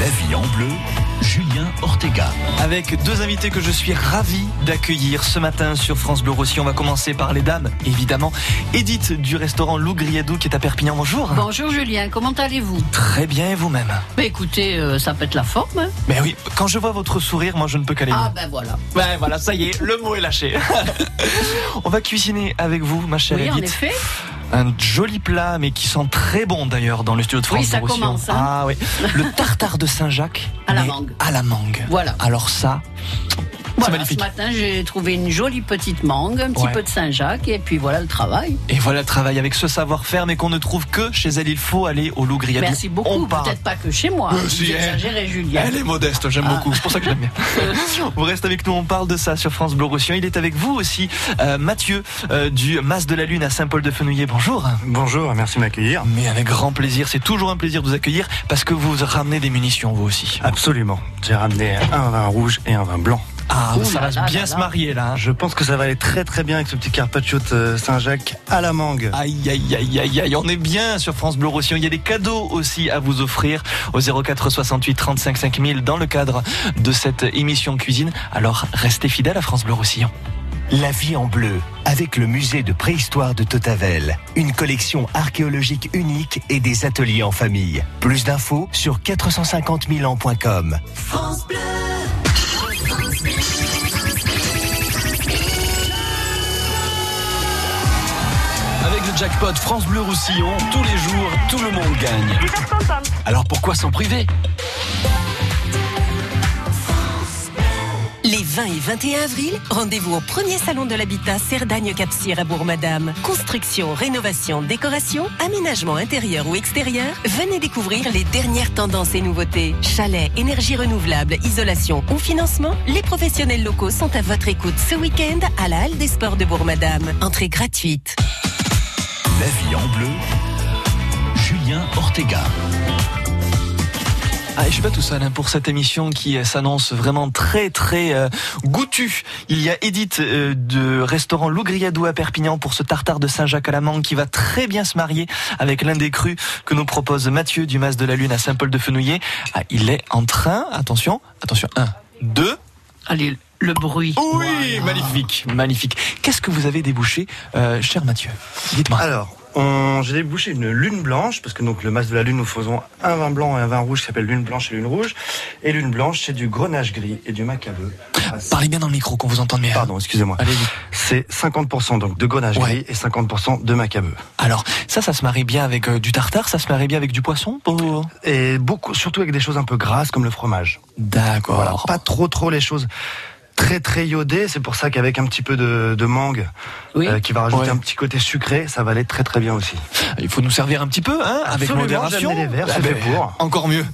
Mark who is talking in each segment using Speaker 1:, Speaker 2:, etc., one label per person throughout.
Speaker 1: La vie en bleu, Julien Ortega.
Speaker 2: Avec deux invités que je suis ravi d'accueillir ce matin sur France Bleu Rossi. On va commencer par les dames, évidemment. Edith du restaurant Lou Griadou qui est à Perpignan. Bonjour.
Speaker 3: Bonjour Julien, comment allez-vous?
Speaker 2: Très bien et vous-même?
Speaker 3: Bah, Écoutez, euh, ça pète la forme. Hein
Speaker 2: Mais oui, quand je vois votre sourire, moi je ne peux qu'aller
Speaker 3: ah ben voilà.
Speaker 2: Ouais, voilà, ça y est, le mot est lâché. On va cuisiner avec vous, ma chère
Speaker 3: Oui, en effet.
Speaker 2: Un joli plat, mais qui sent très bon d'ailleurs dans le studio de France
Speaker 3: Oui, ça commence, hein.
Speaker 2: Ah oui, le tartare de Saint-Jacques.
Speaker 3: À la mangue.
Speaker 2: À la mangue.
Speaker 3: Voilà.
Speaker 2: Alors ça,
Speaker 3: Voilà,
Speaker 2: magnifique.
Speaker 3: Ce matin, j'ai trouvé une jolie petite mangue, un petit
Speaker 2: Ouais.
Speaker 3: peu de Saint-Jacques, et puis voilà le travail.
Speaker 2: et voilà le travail avec ce savoir-faire, mais qu'on ne trouve que chez elle. Il faut aller au Loup Griadou.
Speaker 3: Merci beaucoup.
Speaker 2: part.
Speaker 3: Peut-être pas que chez moi.
Speaker 2: Euh, si,
Speaker 3: exagérez, Julien.
Speaker 2: Elle est modeste, j'aime
Speaker 3: Ah.
Speaker 2: beaucoup, c'est pour ça que je l'aime bien. Vous restez avec nous, on parle de ça sur France Bleu Roussillon. Il est avec vous aussi, euh, Mathieu euh, du Mas de la Lune à Saint-Paul-de-Fenouillet. Bonjour.
Speaker 4: Bonjour, merci de m'accueillir.
Speaker 2: Mais avec grand plaisir, c'est toujours un plaisir de vous accueillir parce que vous ramenez des munitions vous aussi.
Speaker 4: Absolument. J'ai ramené un vin rouge et un vin blanc.
Speaker 2: Ah,
Speaker 3: Ouh
Speaker 2: ça va
Speaker 3: là
Speaker 2: bien
Speaker 3: là
Speaker 2: se marier là. hein.
Speaker 4: Je pense que ça va aller très très bien avec ce petit carpaccio de Saint-Jacques à la mangue.
Speaker 2: Aïe aïe aïe aïe aïe, on est bien sur France Bleu Roussillon. Il y a des cadeaux aussi à vous offrir au 04 68 35 5000 dans le cadre de cette émission cuisine. Alors restez fidèles à France Bleu Roussillon.
Speaker 1: La vie en bleu, avec le musée de préhistoire de Totavel. Une collection archéologique unique et des ateliers en famille. Plus d'infos sur 450 000 ans.com.
Speaker 5: Avec le jackpot France Bleu Roussillon, tous les jours, tout le monde gagne. Alors pourquoi s'en priver?
Speaker 6: Les 20 et 21 avril, rendez-vous au premier salon de l'habitat Cerdagne-Capcir à Bourg-Madame. Construction, rénovation, décoration, aménagement intérieur ou extérieur, venez découvrir les dernières tendances et nouveautés. Chalet, énergie renouvelable, isolation ou financement, les professionnels locaux sont à votre écoute ce week-end à la Halle des Sports de Bourg-Madame. Entrée gratuite.
Speaker 1: La vie en bleu, Julien Ortega.
Speaker 2: Ah, je suis pas tout seul hein, pour cette émission qui euh, s'annonce vraiment très très euh, goûtue. Il y a Edith euh, de restaurant Lou Griadou à Perpignan pour ce tartare de Saint-Jacques à la mangue qui va très bien se marier avec l'un des crus que nous propose Mathieu du Mas de la Lune à Saint-Paul-de-Fenouillet. Ah, il est en train, attention, attention, un, deux.
Speaker 3: Allez, le bruit.
Speaker 2: Oui, magnifique, magnifique. Qu'est-ce que vous avez débouché, euh, cher Mathieu? Dites-moi.
Speaker 4: Alors, on... j'ai débouché une lune blanche, parce que donc le mas de la lune, nous faisons un vin blanc et un vin rouge qui s'appelle lune blanche et lune rouge. Et lune blanche, c'est du grenache gris et du macabeu.
Speaker 2: Parlez bien dans le micro qu'on vous entende bien.
Speaker 4: Pardon, excusez-moi.
Speaker 2: Allez-y.
Speaker 4: C'est 50% donc de grenache
Speaker 2: Ouais.
Speaker 4: gris et 50% de macabeu.
Speaker 2: Alors, ça, ça se marie bien avec euh, du tartare, ça se marie bien avec du poisson pour...
Speaker 4: Et beaucoup, surtout avec des choses un peu grasses comme le fromage.
Speaker 2: D'accord.
Speaker 4: Voilà, pas trop trop les choses très très iodées. C'est pour ça qu'avec un petit peu de, de mangue,
Speaker 3: Oui.
Speaker 4: euh, qui va rajouter
Speaker 2: Ouais.
Speaker 4: un petit côté sucré, ça va aller très très bien aussi.
Speaker 2: Il faut nous servir un petit peu, hein, avec modération.
Speaker 4: les verres, c'est
Speaker 2: Ah ben,
Speaker 4: fait pour.
Speaker 2: Encore mieux.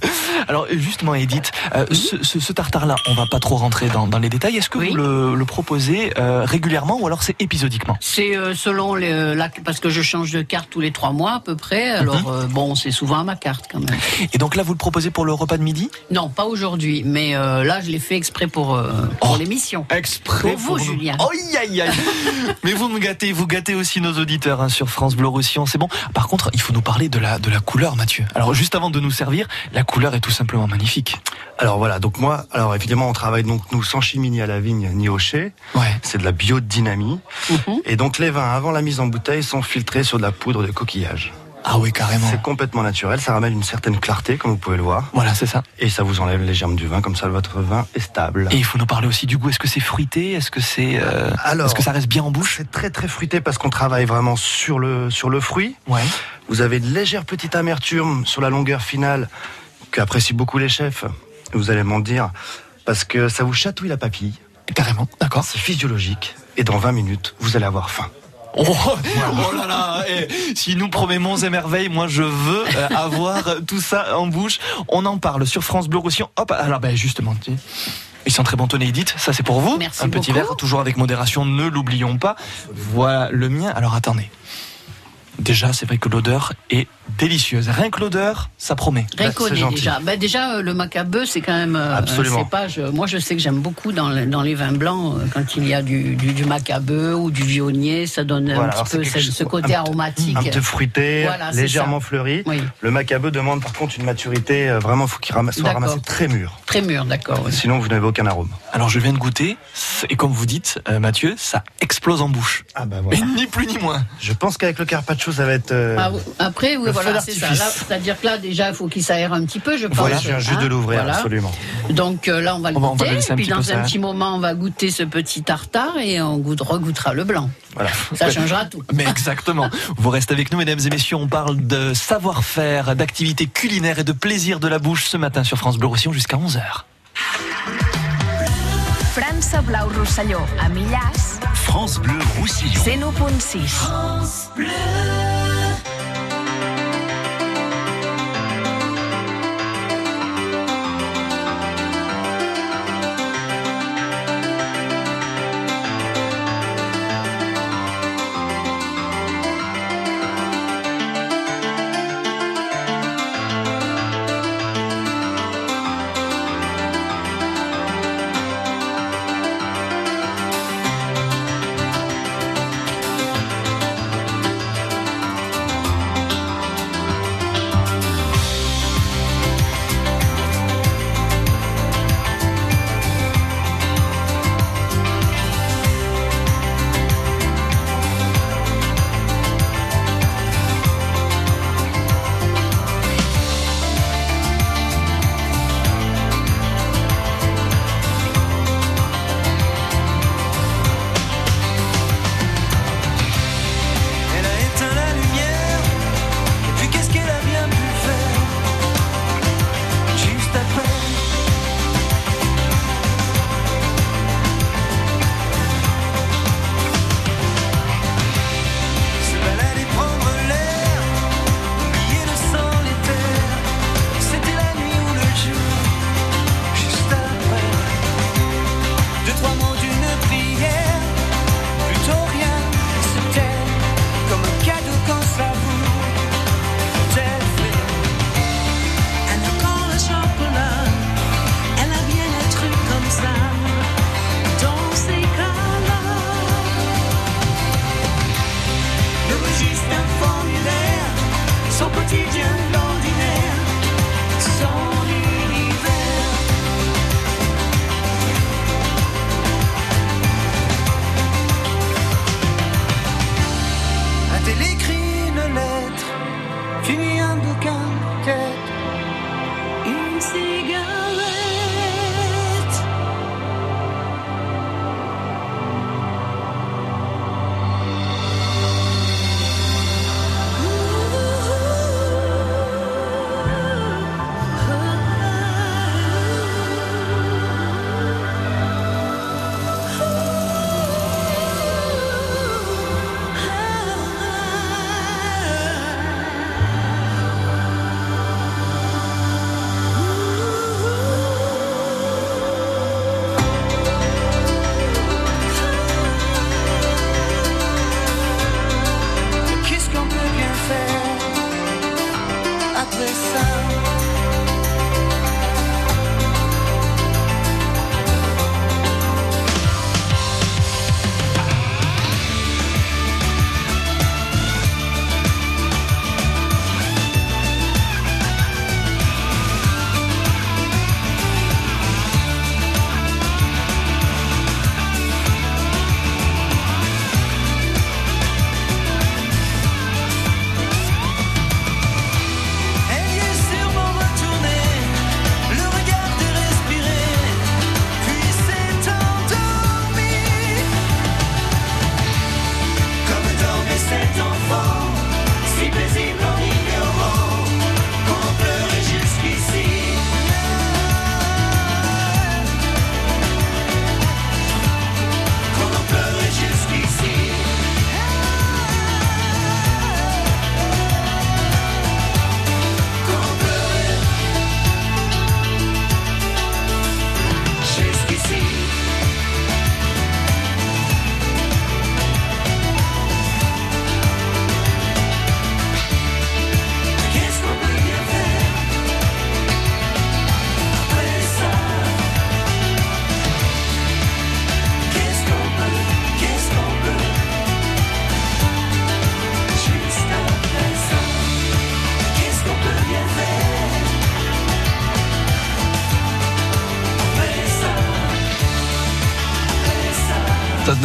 Speaker 2: Alors justement, Edith, euh, ce, ce- ce tartare-là, on va pas trop rentrer dans, dans les détails. Est-ce que
Speaker 3: Oui.
Speaker 2: vous le, le proposez euh, régulièrement ou alors c'est épisodiquement?
Speaker 3: C'est euh, selon les, la, parce que je change de carte tous les trois mois à peu près.
Speaker 2: Mhm.
Speaker 3: Alors euh, bon, c'est souvent à ma carte quand même.
Speaker 2: Et donc là, vous le proposez pour le repas de midi?
Speaker 3: Non, pas aujourd'hui, mais euh, là je l'ai fait exprès pour euh, pour
Speaker 2: Oh.
Speaker 3: L'émission.
Speaker 2: Exprès
Speaker 3: Pour vous,
Speaker 2: nous.
Speaker 3: Julien.
Speaker 2: Oh, aïe, aïe, aïe. Mais vous me gâtez, vous gâtez aussi nos auditeurs hein, sur France Bleu Roussillon, c'est bon. Par contre, il faut nous parler de la, de la couleur, Mathieu. Alors juste avant de nous servir, la couleur est tout simplement magnifique.
Speaker 4: Alors voilà, donc moi, alors évidemment, on travaille donc nous sans chimie ni à la vigne ni au chai.
Speaker 2: Ouais.
Speaker 4: C'est de la biodynamie.
Speaker 3: Mhm.
Speaker 4: Et donc les vins avant la mise en bouteille sont filtrés sur de la poudre de coquillage.
Speaker 2: Ah oui, carrément.
Speaker 4: C'est complètement naturel, ça ramène une certaine clarté comme vous pouvez le voir.
Speaker 2: Voilà, c'est ça.
Speaker 4: Et ça vous enlève les germes du vin, comme ça votre vin est stable.
Speaker 2: Et il faut nous parler aussi du goût. Est-ce que c'est fruité? Est-ce que c'est euh,
Speaker 4: Alors,
Speaker 2: Est-ce que ça reste bien en bouche?
Speaker 4: c'est très très fruité parce qu'on travaille vraiment sur le, sur le fruit.
Speaker 2: Ouais.
Speaker 4: Vous avez une légère petite amertume sur la longueur finale qu'apprécient beaucoup les chefs. Vous allez m'en dire parce que ça vous chatouille la papille.
Speaker 2: Carrément. D'accord.
Speaker 4: C'est physiologique. Et dans 20 minutes, vous allez avoir faim.
Speaker 2: Oh, oh là là eh, Si nous promet monts et merveilles, moi je veux euh, avoir tout ça en bouche. On en parle sur France Bleu Roussillon. Hop, alors ben justement, tu- ils sont très bon tonné, Edith. Ça c'est pour vous.
Speaker 3: Merci
Speaker 2: Un petit verre, toujours avec modération, ne l'oublions pas. Voilà le mien. Alors attendez. Déjà, c'est vrai que l'odeur est délicieuse. Rien que l'odeur, ça promet.
Speaker 3: Rien
Speaker 4: Bah, gentil.
Speaker 3: déjà. Bah, déjà, euh, le macabeu, c'est quand même euh,
Speaker 4: Absolument.
Speaker 3: un cépage. euh, Moi, je sais que j'aime beaucoup dans, le- dans les vins blancs, euh, quand il y a du, du, du macabeu ou du vionnier, ça donne
Speaker 4: Voilà,
Speaker 3: un
Speaker 4: alors
Speaker 3: petit
Speaker 4: c'est
Speaker 3: peu
Speaker 4: quelque
Speaker 3: ce,
Speaker 4: chose-
Speaker 3: ce côté
Speaker 4: un
Speaker 3: aromatique.
Speaker 4: Un peu fruité,
Speaker 3: Voilà, c'est
Speaker 4: légèrement
Speaker 3: ça.
Speaker 4: fleuri.
Speaker 3: Oui,
Speaker 4: Le macabeu demande par contre une maturité, euh, vraiment, faut qu'il ramasse, soit
Speaker 3: D'accord.
Speaker 4: ramassé très mûr.
Speaker 3: très mûr, d'accord. oui.
Speaker 4: Sinon, vous n'avez aucun arôme.
Speaker 2: Alors je viens de goûter, et comme vous dites, euh, Mathieu, ça explose en bouche.
Speaker 4: Ah bah
Speaker 2: Et ni plus ni moins.
Speaker 4: Je pense qu'avec le carpaccio, ça va être. euh,
Speaker 3: Ah, oui. après, oui,
Speaker 4: le
Speaker 3: voilà, c'est ça. C'est-à-dire que là, déjà, il faut qu'il s'aère un petit peu, je pense.
Speaker 4: Voilà, je viens juste
Speaker 3: hein,
Speaker 4: de l'ouvrir,
Speaker 3: voilà.
Speaker 4: absolument.
Speaker 3: Donc euh, là, on va le
Speaker 2: On va- on va
Speaker 3: goûter.
Speaker 2: le un
Speaker 3: puis dans un
Speaker 2: hein.
Speaker 3: petit moment, on va goûter ce petit tartare et on goûte, regoutera le blanc.
Speaker 4: Voilà.
Speaker 3: Ça changera tout.
Speaker 2: Mais exactement. Vous restez avec nous, mesdames et messieurs. On parle de savoir-faire, d'activités culinaires et de plaisir de la bouche ce matin sur France Bleu Roussillon jusqu'à 11h.
Speaker 7: França Blau Rosselló, a Millàs,
Speaker 5: France Bleu Roussillon.
Speaker 7: 101.6.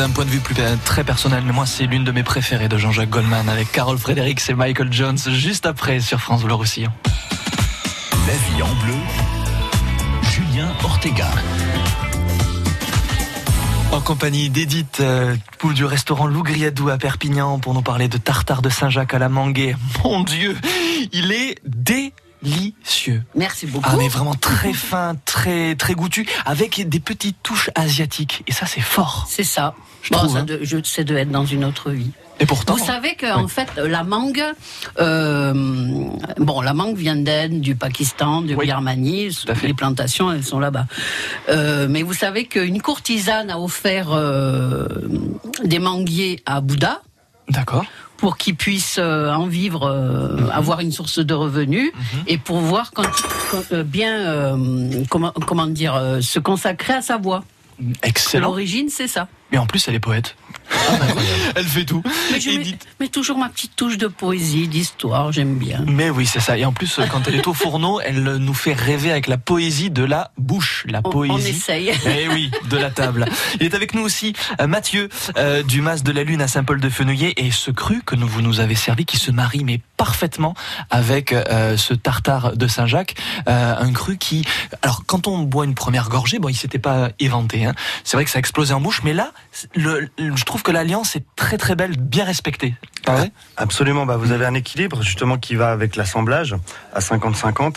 Speaker 2: d'un point de vue plus très personnel, mais moi c'est l'une de mes préférées de Jean-Jacques Goldman avec Carol Fredericks et Michael Jones juste après sur France Bleu Roussillon.
Speaker 5: La vie en bleu, Julien Ortega.
Speaker 2: En compagnie d'Edith euh, du restaurant Lougriadou à Perpignan pour nous parler de tartare de Saint-Jacques à la manguée. Mon Dieu, il est délicieux.
Speaker 3: Merci beaucoup.
Speaker 2: Ah mais vraiment très fin, très très goûtu, avec des petites touches asiatiques. Et ça c'est fort.
Speaker 3: C'est ça. Je bon, ça hein. de, je, c'est de être dans une autre vie.
Speaker 2: Et pourtant,
Speaker 3: vous savez que en fait la mangue, euh, bon la mangue vient d'Inde, du Pakistan, du Birmanie, les plantations elles sont là-bas. Euh, mais vous savez qu'une courtisane a offert euh, des manguiers à Bouddha.
Speaker 2: D'accord
Speaker 3: pour qu'il puisse euh, en vivre, euh, mhm. avoir une source de revenus mhm. et pour voir quand, euh, bien comment, comment dire se consacrer à sa voix.
Speaker 2: Excellent.
Speaker 3: L'origine, c'est ça.
Speaker 2: Mais en plus, elle est poète. Ah, elle fait tout.
Speaker 3: Mais, toujours ma petite touche de poésie, d'histoire, j'aime bien.
Speaker 2: Mais oui, c'est ça. Et en plus, quand elle est au fourneau, elle nous fait rêver avec la poésie de la bouche. La poésie. On
Speaker 3: essaye.
Speaker 2: Et eh oui, de la table. Il est avec nous aussi euh, Mathieu euh, du Mas de la Lune à Saint-Paul-de-Fenouillet et ce cru que vous nous avez servi qui se marie mais parfaitement avec euh, ce tartare de Saint-Jacques. un cru qui... Alors, quand on boit une première gorgée, bon, il s'était pas éventé. Hein. C'est vrai que ça a explosé en bouche, mais là, le, je trouve que l'alliance est très très belle, bien respectée.
Speaker 4: Ah Absolument, bah vous avez un équilibre justement qui va avec l'assemblage à 50-50.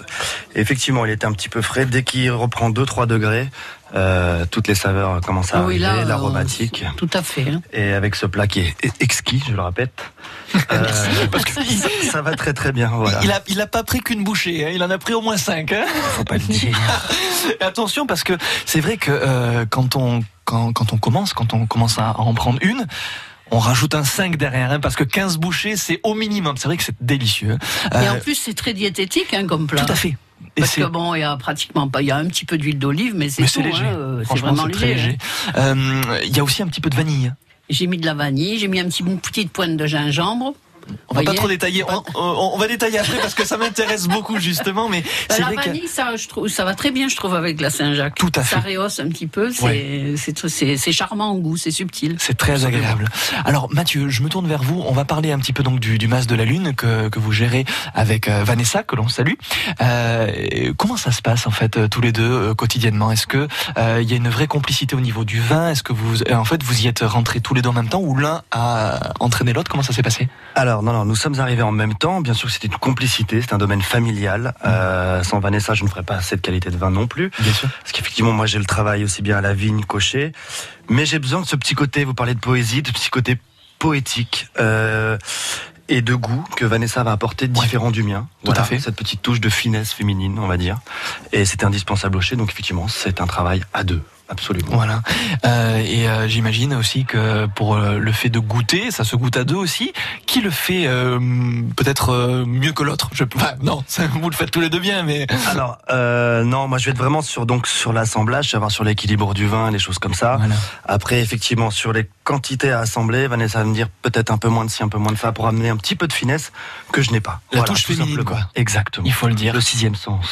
Speaker 4: Effectivement, il est un petit peu frais. Dès qu'il reprend 2-3 degrés, euh, toutes les saveurs commencent à ah arriver, euh, l'aromatique.
Speaker 3: tout à fait. Hein.
Speaker 4: Et avec ce plat qui est exquis, je le répète.
Speaker 2: Euh, parce que
Speaker 4: ça, va très très bien.
Speaker 2: Il a il a pas pris qu'une bouchée, hein. il en a pris au moins cinq. Hein.
Speaker 4: Faut pas le dire.
Speaker 2: Attention parce que c'est vrai que quand on quand, quand on commence, quand on commence à en prendre une, on rajoute un 5 derrière, hein, parce que 15 bouchées, c'est au minimum. C'est vrai que c'est délicieux.
Speaker 3: Et en plus, c'est très diététique hein, comme plat.
Speaker 2: Tout à fait.
Speaker 3: Et Parce que bon, il y a pratiquement pas, il y a un petit peu d'huile d'olive, mais c'est
Speaker 2: léger.
Speaker 3: Hein, c'est vraiment léger.
Speaker 2: Euh, il y a aussi un petit peu de vanille.
Speaker 3: J'ai mis de la vanille, j'ai mis un petit une petite pointe de gingembre.
Speaker 2: On va pas trop détailler. On, va détailler après parce que ça m'intéresse beaucoup justement. Mais
Speaker 3: bah, la vanille, ça, je trouve, ça va très bien, je trouve, avec la Saint-Jacques.
Speaker 2: Tout à fait.
Speaker 3: Ça rehausse un petit peu. C'est charmant en goût, c'est subtil.
Speaker 2: C'est très agréable. Alors Mathieu, je me tourne vers vous. On va parler un petit peu donc du, du Mas de la Lune que, que vous gérez avec euh, Vanessa, que l'on salue. Euh, comment ça se passe en fait euh, tous les deux euh, quotidiennement? Est-ce que il y a une vraie complicité au niveau du vin? Est-ce que vous, en fait, vous y êtes rentrés tous les deux en même temps ou l'un a entraîné l'autre? Comment ça s'est passé?
Speaker 4: Alors non, non, nous sommes arrivés en même temps. Bien sûr, c'était une complicité, c'est un domaine familial. Euh, sans Vanessa, je ne ferais pas cette qualité de vin non plus.
Speaker 2: Bien sûr.
Speaker 4: Parce qu'effectivement, moi, j'ai le travail aussi bien à la vigne cochée. Mais j'ai besoin de ce petit côté, vous parlez de poésie, de ce petit côté poétique. Euh, et de goût que Vanessa va apporter différent du mien.
Speaker 2: Tout à fait.
Speaker 4: Cette petite touche de finesse féminine, on va dire. Et c'est indispensable au chez. Donc effectivement, c'est un travail à deux. Absolument.
Speaker 2: Voilà. Euh, et euh, j'imagine aussi que pour euh, le fait de goûter, ça se goûte à deux aussi. Qui le fait euh, peut-être mieux que l'autre? Je enfin, non, vous le faites tous les deux bien, mais
Speaker 4: alors non, moi je vais être vraiment sur donc sur l'assemblage, savoir sur l'équilibre du vin, les choses comme ça.
Speaker 2: Voilà.
Speaker 4: Après, effectivement, sur les quantités à assembler, Vanessa va me dire peut-être un peu moins de ci, un peu moins de ça, pour amener un petit peu de finesse que je n'ai pas.
Speaker 2: La voilà, touche féminine, quoi.
Speaker 4: Exactement.
Speaker 2: Il faut le dire.
Speaker 4: Le sixième sens.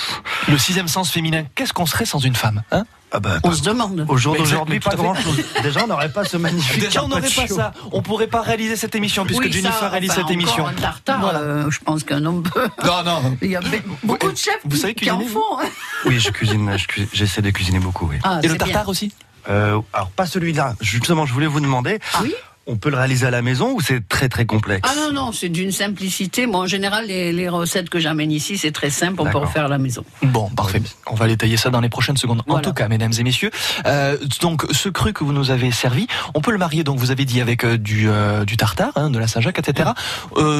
Speaker 2: Le sixième sens féminin. Qu'est-ce qu'on serait sans une femme, hein?
Speaker 3: Ah bah, on se demande.
Speaker 4: Au jour d'aujourd'hui, pas grand chose. Déjà, on n'aurait pas ce magnifique.
Speaker 2: Déjà, on n'aurait pas ça. On pourrait pas réaliser cette émission puisque Jennifer réalise cette émission. Un
Speaker 3: tartare, voilà. Euh, je pense qu'un homme peut.
Speaker 2: Non, non.
Speaker 3: Il y a beaucoup de chefs vous savez qui en font. Hein.
Speaker 4: Oui, je cuisine. J'essaie de cuisiner beaucoup. Oui.
Speaker 2: Ah, Et le tartare aussi.
Speaker 4: Euh, alors pas celui-là. Justement, je voulais vous demander.
Speaker 3: Ah oui
Speaker 4: on peut le réaliser à la maison ou c'est très très complexe
Speaker 3: Ah non, non, c'est d'une simplicité. Bon, en général, les, recettes que j'amène ici, c'est très simple, on peut refaire à la maison.
Speaker 2: Bon, parfait. On va détailler ça dans les prochaines secondes. En tout cas, mesdames et messieurs, euh, donc ce cru que vous nous avez servi, on peut le marier, donc vous avez dit, avec euh, du, euh, du tartare, hein, de la Saint-Jacques, etc.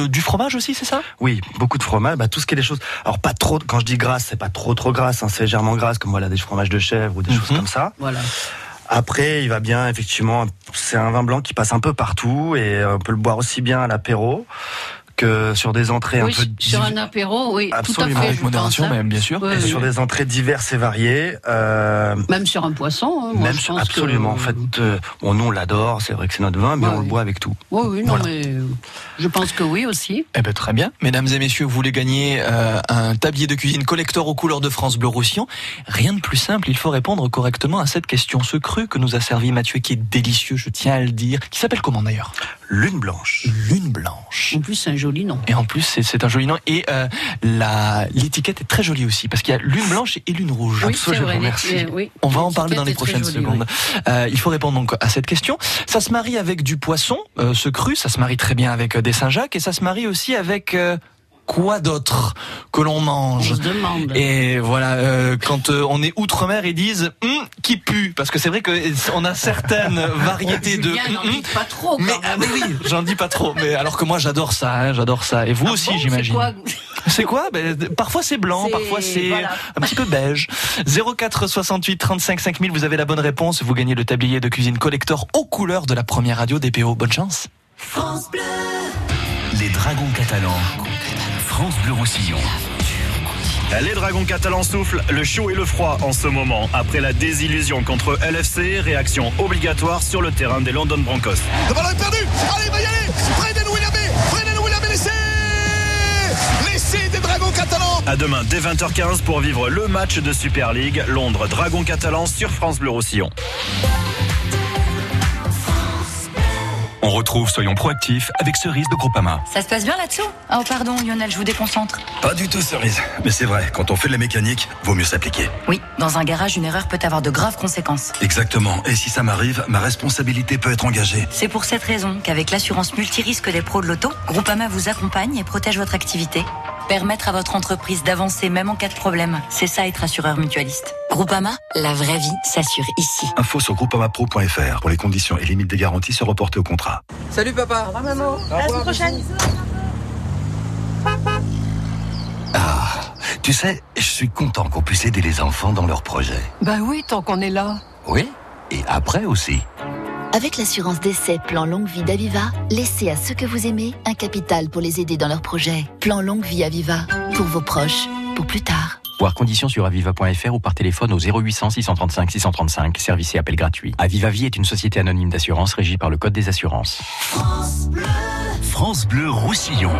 Speaker 2: du fromage aussi, c'est ça?
Speaker 4: Oui, beaucoup de fromage, bah, tout ce qui est des choses. Alors pas trop, quand je dis grasse, c'est pas trop trop grasse, hein, c'est légèrement grasse, comme voilà des fromages de chèvre ou des choses mhm. comme ça.
Speaker 3: Voilà.
Speaker 4: Après, il va bien, effectivement, c'est un vin blanc qui passe un peu partout et on peut le boire aussi bien à l'apéro que sur des entrées un peu
Speaker 3: sur un apéro, oui,
Speaker 2: absolument tout à fait, avec modération, même bien sûr.
Speaker 4: et sur des entrées diverses et variées.
Speaker 3: Euh... Même sur un poisson. Hein,
Speaker 4: même sur, absolument. En fait, euh, bon, nous on l'adore, c'est vrai que c'est notre vin, mais on le boit avec tout.
Speaker 3: Oui, oui, non, mais je pense que oui aussi.
Speaker 2: Eh ben très bien, mesdames et messieurs, vous voulez gagner euh, un tablier de cuisine collector aux couleurs de France Bleu Roussillon? Rien de plus simple, il faut répondre correctement à cette question. Ce cru que nous a servi Mathieu, qui est délicieux, je tiens à le dire, qui s'appelle comment d'ailleurs?
Speaker 4: Lune blanche.
Speaker 2: Lune blanche.
Speaker 3: En plus, c'est un joli nom.
Speaker 2: Et en plus, c'est un joli nom. Et euh, la l'étiquette est très jolie aussi, parce qu'il y a lune blanche et lune rouge.
Speaker 3: Oui, Absolument,
Speaker 2: merci. On va en parler dans les prochaines secondes. Euh, il faut répondre donc à cette question. Ça se marie avec du poisson, euh, ce cru, ça se marie très bien avec des Saint-Jacques, et ça se marie aussi avec quoi d'autre que l'on mange Et voilà, euh, quand euh, on est outre-mer, ils disent hum, qui pue, parce que c'est vrai que on a certaines variétés de.
Speaker 3: Hum, hum, pas trop.
Speaker 2: Mais, ah, mais, oui, j'en dis pas trop. Mais alors que moi, j'adore ça, hein, j'adore ça. Et vous ah aussi, j'imagine. C'est quoi? Ben, Parfois c'est blanc, parfois c'est un petit peu beige. 04 68 35 5000, vous avez la bonne réponse. Vous gagnez le tablier de cuisine collector aux couleurs de la première radio DPO. Bonne chance. France Bleu.
Speaker 5: Les dragons catalans. France Bleu Roussillon.
Speaker 8: Les Dragons catalans soufflent le chaud et le froid en ce moment. Après la désillusion contre LFC, réaction obligatoire sur le terrain des London Broncos.
Speaker 9: Le ballon est perdu Allez, il va y aller Brendan Willamé Brendan Willamé laissé L'essai des Dragons catalans
Speaker 8: À demain dès 20h15 pour vivre le match de Super League Londres Dragons catalans sur France Bleu Roussillon.
Speaker 5: On retrouve Soyons proactifs avec Cerise de Groupama.
Speaker 10: Ça se passe bien là-dessous? Oh pardon Lionel, je vous déconcentre.
Speaker 11: Pas du tout Cerise. Mais c'est vrai, quand on fait de la mécanique, vaut mieux s'appliquer.
Speaker 10: Oui, dans un garage, une erreur peut avoir de graves conséquences.
Speaker 11: Exactement. Et si ça m'arrive, ma responsabilité peut être engagée.
Speaker 10: C'est pour cette raison qu'avec l'assurance multirisque des pros de l'auto, Groupama vous accompagne et protège votre activité. Permettre à votre entreprise d'avancer même en cas de problème, c'est ça être assureur mutualiste. Groupama, la vraie vie s'assure ici.
Speaker 11: Info sur groupamapro.fr pour les conditions et limites des garanties se reporter au contrat.
Speaker 12: Salut papa.
Speaker 13: Au revoir maman. À la semaine prochaine.
Speaker 11: Ah, tu sais, je suis content qu'on puisse aider les enfants dans leurs projets.
Speaker 13: Bah oui, tant qu'on est là.
Speaker 11: Oui, et après aussi.
Speaker 14: Avec l'assurance d'essai Plan Longue Vie d'Aviva, laissez à ceux que vous aimez un capital pour les aider dans leurs projets. Plan Longue Vie Aviva, pour vos proches, pour plus tard.
Speaker 15: Voir conditions sur aviva.fr ou par téléphone au 0800 635 635, service et appel gratuit. Aviva Vie est une société anonyme d'assurance régie par le Code des assurances.
Speaker 5: France Bleu, France Bleu Roussillon.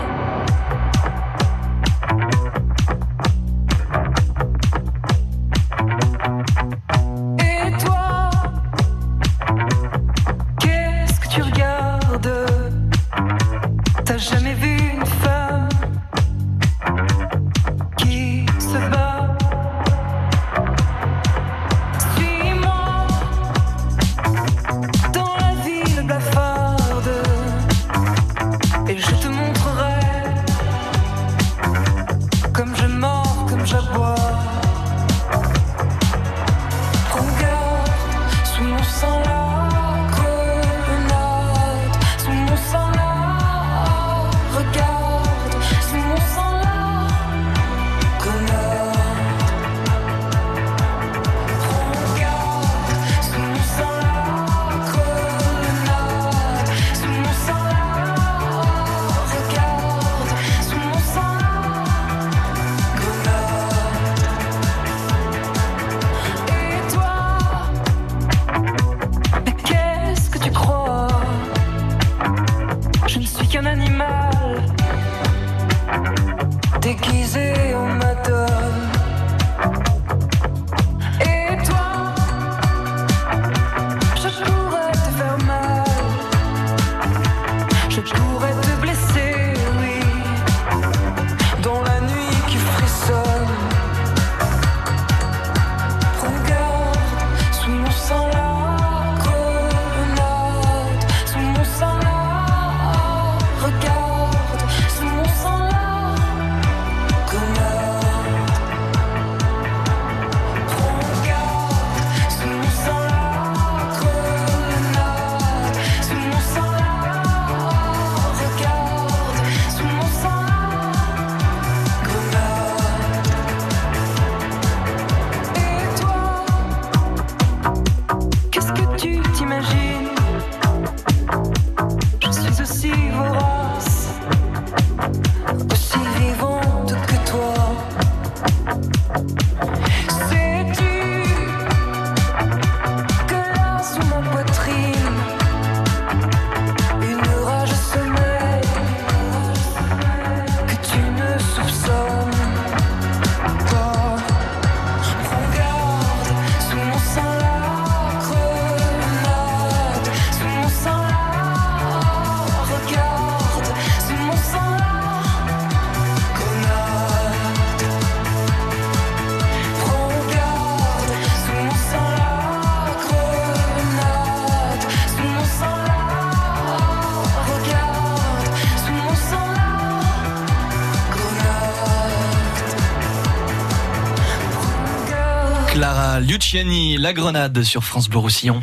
Speaker 2: La Grenade sur France Bleu.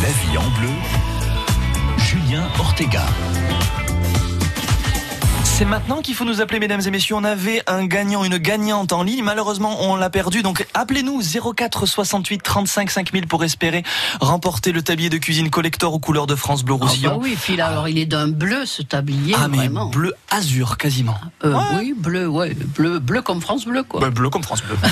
Speaker 5: La vie en bleu, Julien Ortega.
Speaker 2: C'est maintenant qu'il faut nous appeler, mesdames et messieurs. On avait un gagnant, une gagnante en ligne. Malheureusement, on l'a perdu. Donc, appelez-nous 04 68 35 5000 pour espérer remporter le tablier de cuisine collector aux couleurs de France Bleu Roussillon.
Speaker 3: Ah bah oui, puis alors il est d'un bleu ce tablier.
Speaker 2: Ah, mais
Speaker 3: vraiment.
Speaker 2: bleu azur quasiment.
Speaker 3: Euh, Oui, bleu, ouais, bleu, bleu comme France Bleu, quoi.
Speaker 2: Bah, bleu comme France Bleu.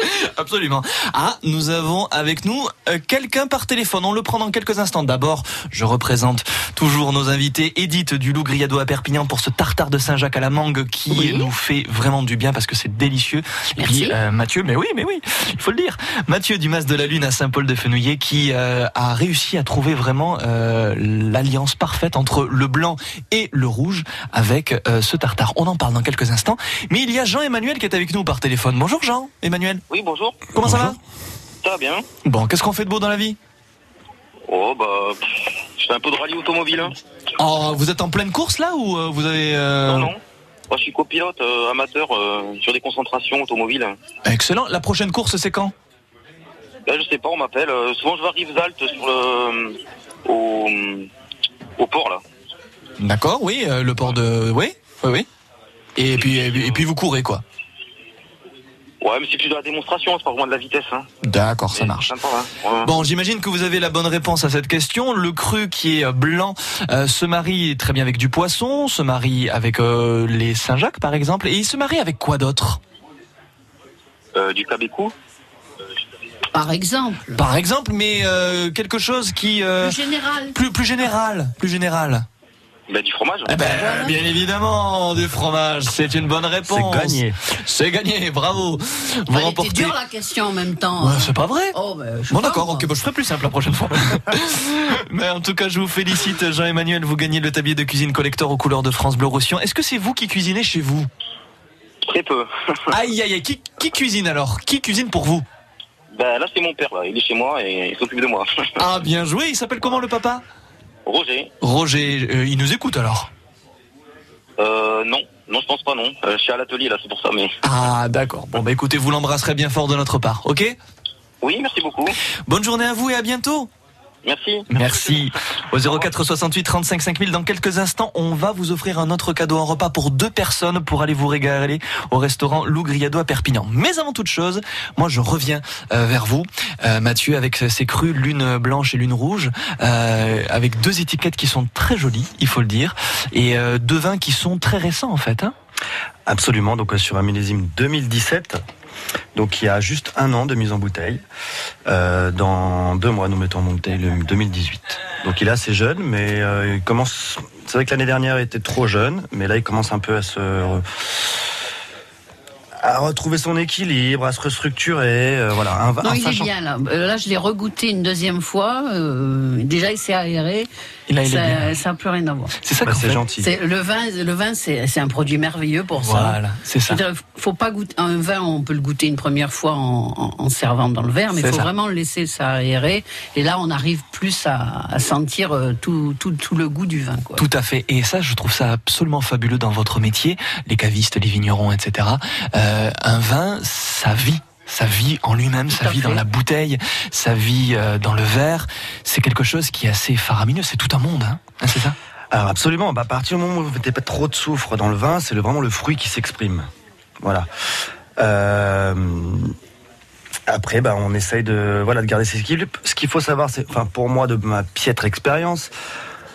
Speaker 2: Absolument. Ah, nous avons avec nous euh, quelqu'un par téléphone. On le prend dans quelques instants. D'abord, je représente toujours nos invités. Edith du Loup Griado à Perpignan pour ce tartare de Saint-Jacques à la mangue qui
Speaker 3: Oui.
Speaker 2: nous fait vraiment du bien parce que c'est délicieux. Et puis euh, Mathieu, mais oui, mais oui, il faut le dire. Mathieu du Mas de la Lune à Saint-Paul-de-Fenouillet qui euh, a réussi à trouver vraiment euh, l'alliance parfaite entre le blanc et le rouge avec euh, ce tartare. On en parle dans quelques instants. Mais il y a Jean-Emmanuel qui est avec nous par téléphone. Bonjour Jean, Emmanuel.
Speaker 12: Oui, bonjour.
Speaker 2: Comment ça va?
Speaker 12: Ça va bien?
Speaker 2: Bon, qu'est-ce qu'on fait de beau dans la vie?
Speaker 12: Oh, bah, je fais un peu de rallye automobile. hein.
Speaker 2: Oh, vous êtes en pleine course là ou euh, vous avez euh,
Speaker 12: Non, non. Moi, je suis copilote euh, amateur euh, sur des concentrations automobiles.
Speaker 2: Excellent. La prochaine course c'est quand?
Speaker 12: Là, je sais pas, on m'appelle. Souvent, je vais à Rivesaltes sur le, au, au port, là.
Speaker 2: D'accord, oui, le port de oui, oui oui. Et, puis- et puis vous courez quoi
Speaker 12: Ouais, mais c'est plus de la démonstration, c'est pas vraiment de la vitesse. Hein.
Speaker 2: D'accord, ça marche.
Speaker 12: Sympa, hein. Ouais.
Speaker 2: Bon, j'imagine que vous avez la bonne réponse à cette question. Le cru qui est euh, blanc euh, se marie très bien avec du poisson, se marie avec euh, les Saint-Jacques par exemple, et il se marie avec quoi d'autre?
Speaker 12: Euh, du cabécou
Speaker 3: Par exemple.
Speaker 2: Par exemple, mais euh, quelque chose qui euh,
Speaker 3: Plus général.
Speaker 2: plus plus général, plus général.
Speaker 12: Bah, Du fromage.
Speaker 2: Eh ben, bien évidemment, du fromage, c'est une bonne réponse.
Speaker 4: C'est gagné.
Speaker 2: C'est gagné, bravo. Vous
Speaker 3: Elle était
Speaker 2: remportez.
Speaker 3: dure la question en même temps.
Speaker 2: Ouais, c'est pas vrai.
Speaker 3: Oh, ben, sais
Speaker 2: Bon d'accord, ok, bon, je ferai plus simple la prochaine fois. Mais en tout cas, je vous félicite, Jean-Emmanuel, vous gagnez le tablier de cuisine collector aux couleurs de France Bleu Roussillon. Est-ce que c'est vous qui cuisinez chez vous
Speaker 12: Très peu.
Speaker 2: Aïe aïe aïe, qui, qui cuisine alors? Qui cuisine pour vous?
Speaker 12: Bah, là, c'est mon père, là. Il est chez moi et il s'occupe de moi.
Speaker 2: Ah bien joué, il s'appelle comment le papa?
Speaker 12: Roger
Speaker 2: Roger, euh, il nous écoute alors
Speaker 12: Euh, non. Non, je pense pas, non. Euh, je suis à l'atelier, là, c'est pour ça, mais...
Speaker 2: Ah d'accord, bon bah écoutez, vous l'embrasserez bien fort de notre part, ok?
Speaker 12: Oui, merci beaucoup.
Speaker 2: Bonne journée à vous et à bientôt
Speaker 12: Merci.
Speaker 2: Merci. Au 04 68 35 5000, dans quelques instants, on va vous offrir un autre cadeau, un repas pour deux personnes pour aller vous régaler au restaurant Lou Griado à Perpignan. Mais avant toute chose, moi je reviens euh, vers vous, euh, Mathieu, avec ces crues, l'une blanche et l'une rouge, euh, avec deux étiquettes qui sont très jolies, il faut le dire, et euh, deux vins qui sont très récents en fait. Hein
Speaker 4: Absolument, donc sur un millésime 2017. Donc il y a juste un an de mise en bouteille. Euh, dans deux mois, nous mettons en bouteille le 2018. Donc il est assez jeune, mais euh, il commence. C'est vrai que l'année dernière il était trop jeune, mais là il commence un peu à se à retrouver son équilibre, à se restructurer. euh, voilà, un, vin-
Speaker 3: Non,
Speaker 4: un
Speaker 3: il est bien là. Euh, Là, je l'ai regoûté une deuxième fois. euh, déjà, il s'est aéré.
Speaker 2: Et là, il est
Speaker 3: ça,
Speaker 2: bien.
Speaker 3: ça n'a plus rien à voir.
Speaker 2: C'est ça
Speaker 4: Bah, c'est gentil.
Speaker 3: C'est le vin, le vin, c'est c'est un produit merveilleux pour ça.
Speaker 2: Voilà, c'est ça.
Speaker 3: C'est-à-dire, Faut pas goûter un vin, on peut le goûter une première fois en, en- en servant dans le verre, mais il
Speaker 2: C'est
Speaker 3: faut
Speaker 2: ça.
Speaker 3: vraiment le laisser s'aérer. Et là, on arrive plus à, à sentir euh, tout, tout, tout le goût du vin. Quoi.
Speaker 2: Tout à fait. Et ça, je trouve ça absolument fabuleux dans votre métier, les cavistes, les vignerons, etc. Euh, un vin, ça vit. Ça vit en lui-même, ça
Speaker 3: à
Speaker 2: vit dans la bouteille, ça vit euh, dans le verre. C'est quelque chose qui est assez faramineux. C'est tout un monde, hein, Hein, c'est ça?
Speaker 4: Alors absolument, bah, à partir du moment où vous mettez pas trop de soufre dans le vin, c'est vraiment le fruit qui s'exprime. Voilà. Euh, après, bah, on essaye de, voilà, de garder ses équilibres. Ce qu'il faut savoir, c'est, enfin, pour moi, de ma piètre expérience,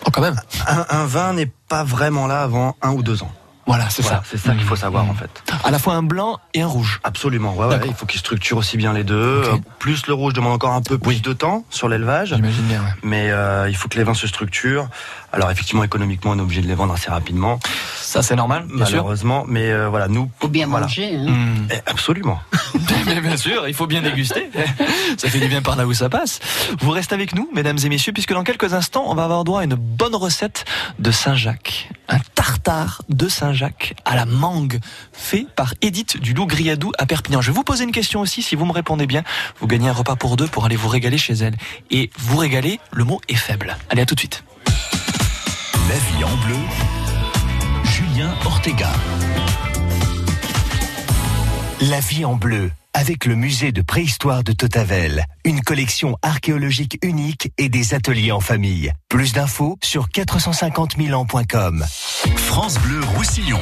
Speaker 2: Oh, quand même.
Speaker 4: un, un vin n'est pas vraiment là avant un ou deux ans.
Speaker 2: Voilà, c'est
Speaker 4: Voilà,
Speaker 2: ça.
Speaker 4: c'est ça qu'il faut savoir
Speaker 2: Mmh.
Speaker 4: en fait.
Speaker 2: À la fois un blanc et un rouge.
Speaker 4: Absolument, ouais, ouais, il faut qu'il structure aussi bien les deux. Euh, Plus le rouge demande encore un peu plus
Speaker 2: Oui.
Speaker 4: de temps sur l'élevage,
Speaker 2: J'imagine bien. ouais.
Speaker 4: mais euh, il faut que les vins se structurent. Alors effectivement, économiquement, on est obligé de les vendre assez rapidement,
Speaker 2: Ça, c'est normal, bien sûr.
Speaker 4: malheureusement. Mais euh, voilà, nous,
Speaker 3: faut bien
Speaker 4: voilà.
Speaker 3: manger. hein.
Speaker 2: Mmh.
Speaker 4: Eh, absolument.
Speaker 2: Mais bien sûr, il faut bien déguster. Ça fait du bien par là où ça passe. Vous restez avec nous, mesdames et messieurs, puisque dans quelques instants, on va avoir droit à une bonne recette de Saint-Jacques. Un tartare de Saint-Jacques à la mangue, fait par Edith du Loup Griadou à Perpignan. Je vais vous poser une question aussi, si vous me répondez bien, vous gagnez un repas pour deux pour aller vous régaler chez elle. Et vous régaler, le mot est faible. Allez, à tout de suite.
Speaker 5: La vie en bleu, Julien Ortega.
Speaker 1: La vie en bleu, avec le musée de préhistoire de Totavel. Une collection archéologique unique et des ateliers en famille. Plus d'infos sur 450 000 ans.com.
Speaker 5: France Bleu Roussillon.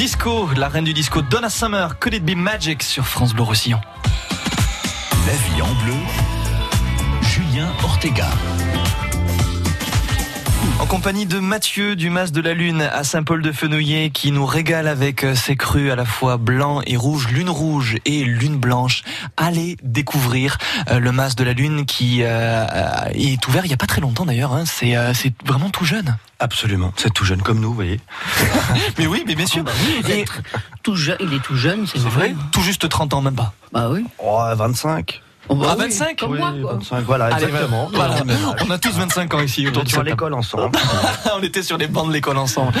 Speaker 2: Disco, la reine du disco Donna Summer, Could It Be Magic sur France Bleu Roussillon.
Speaker 5: La vie en bleu, Julien Ortega.
Speaker 2: En compagnie de Mathieu du Mas de la Lune à Saint-Paul-de-Fenouillet qui nous régale avec euh, ses crus à la fois blanc et rouge, lune rouge et lune blanche. Allez découvrir euh, le Mas de la Lune qui euh, est ouvert il n'y a pas très longtemps d'ailleurs. Hein. C'est vraiment tout jeune.
Speaker 4: Absolument, c'est tout jeune comme nous, vous voyez.
Speaker 2: mais oui, mais bien sûr.
Speaker 3: Ah bah tout jeune, il est tout jeune, c'est vrai.
Speaker 2: Tout juste 30 ans, même pas.
Speaker 3: Bah oui.
Speaker 4: Oh, 25.
Speaker 2: On va 25
Speaker 3: comme moi,
Speaker 4: 25, voilà, exactement.
Speaker 2: On a tous 25 ans ici.
Speaker 4: On était sur l'école ensemble.
Speaker 2: on était sur les bancs de l'école ensemble.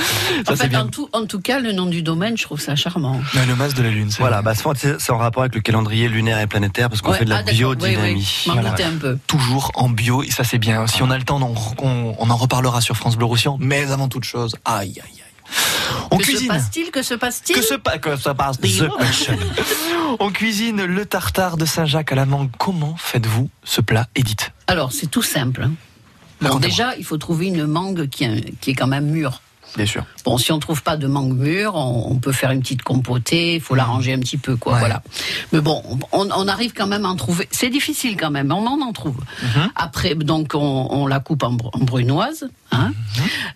Speaker 3: Ça, en, bien. En, tout, en tout cas, le nom du domaine, je trouve ça charmant.
Speaker 2: le mas de la Lune.
Speaker 4: Voilà, bah, c'est en rapport avec le calendrier lunaire et planétaire parce qu'on fait de la ah, biodynamie.
Speaker 3: Oui, oui. un peu.
Speaker 2: Toujours en bio, et ça c'est bien. Si on a le temps, on, on, en reparlera sur France Bleu Roussillon. Mais avant toute chose, aïe aïe aïe. On
Speaker 3: que
Speaker 2: cuisine.
Speaker 3: se passe-t-il Que se passe-t-il
Speaker 2: Que se, pa que se passe-t-il On cuisine le tartare de Saint-Jacques à la mangue. Comment faites-vous ce plat, Edith?
Speaker 3: Alors, c'est tout simple. hein. Bon, déjà, il faut trouver une mangue qui, est- qui est quand même mûre.
Speaker 2: Bien sûr.
Speaker 3: Bon, si on trouve pas de mangue mûre, on, on peut faire une petite compotée. Il faut l'arranger un petit peu, quoi. Voilà. Mais bon, on, on arrive quand même à en trouver. C'est difficile quand même, mais on en en trouve. Après, donc, on, on la coupe en, br- en brunoise. Hein.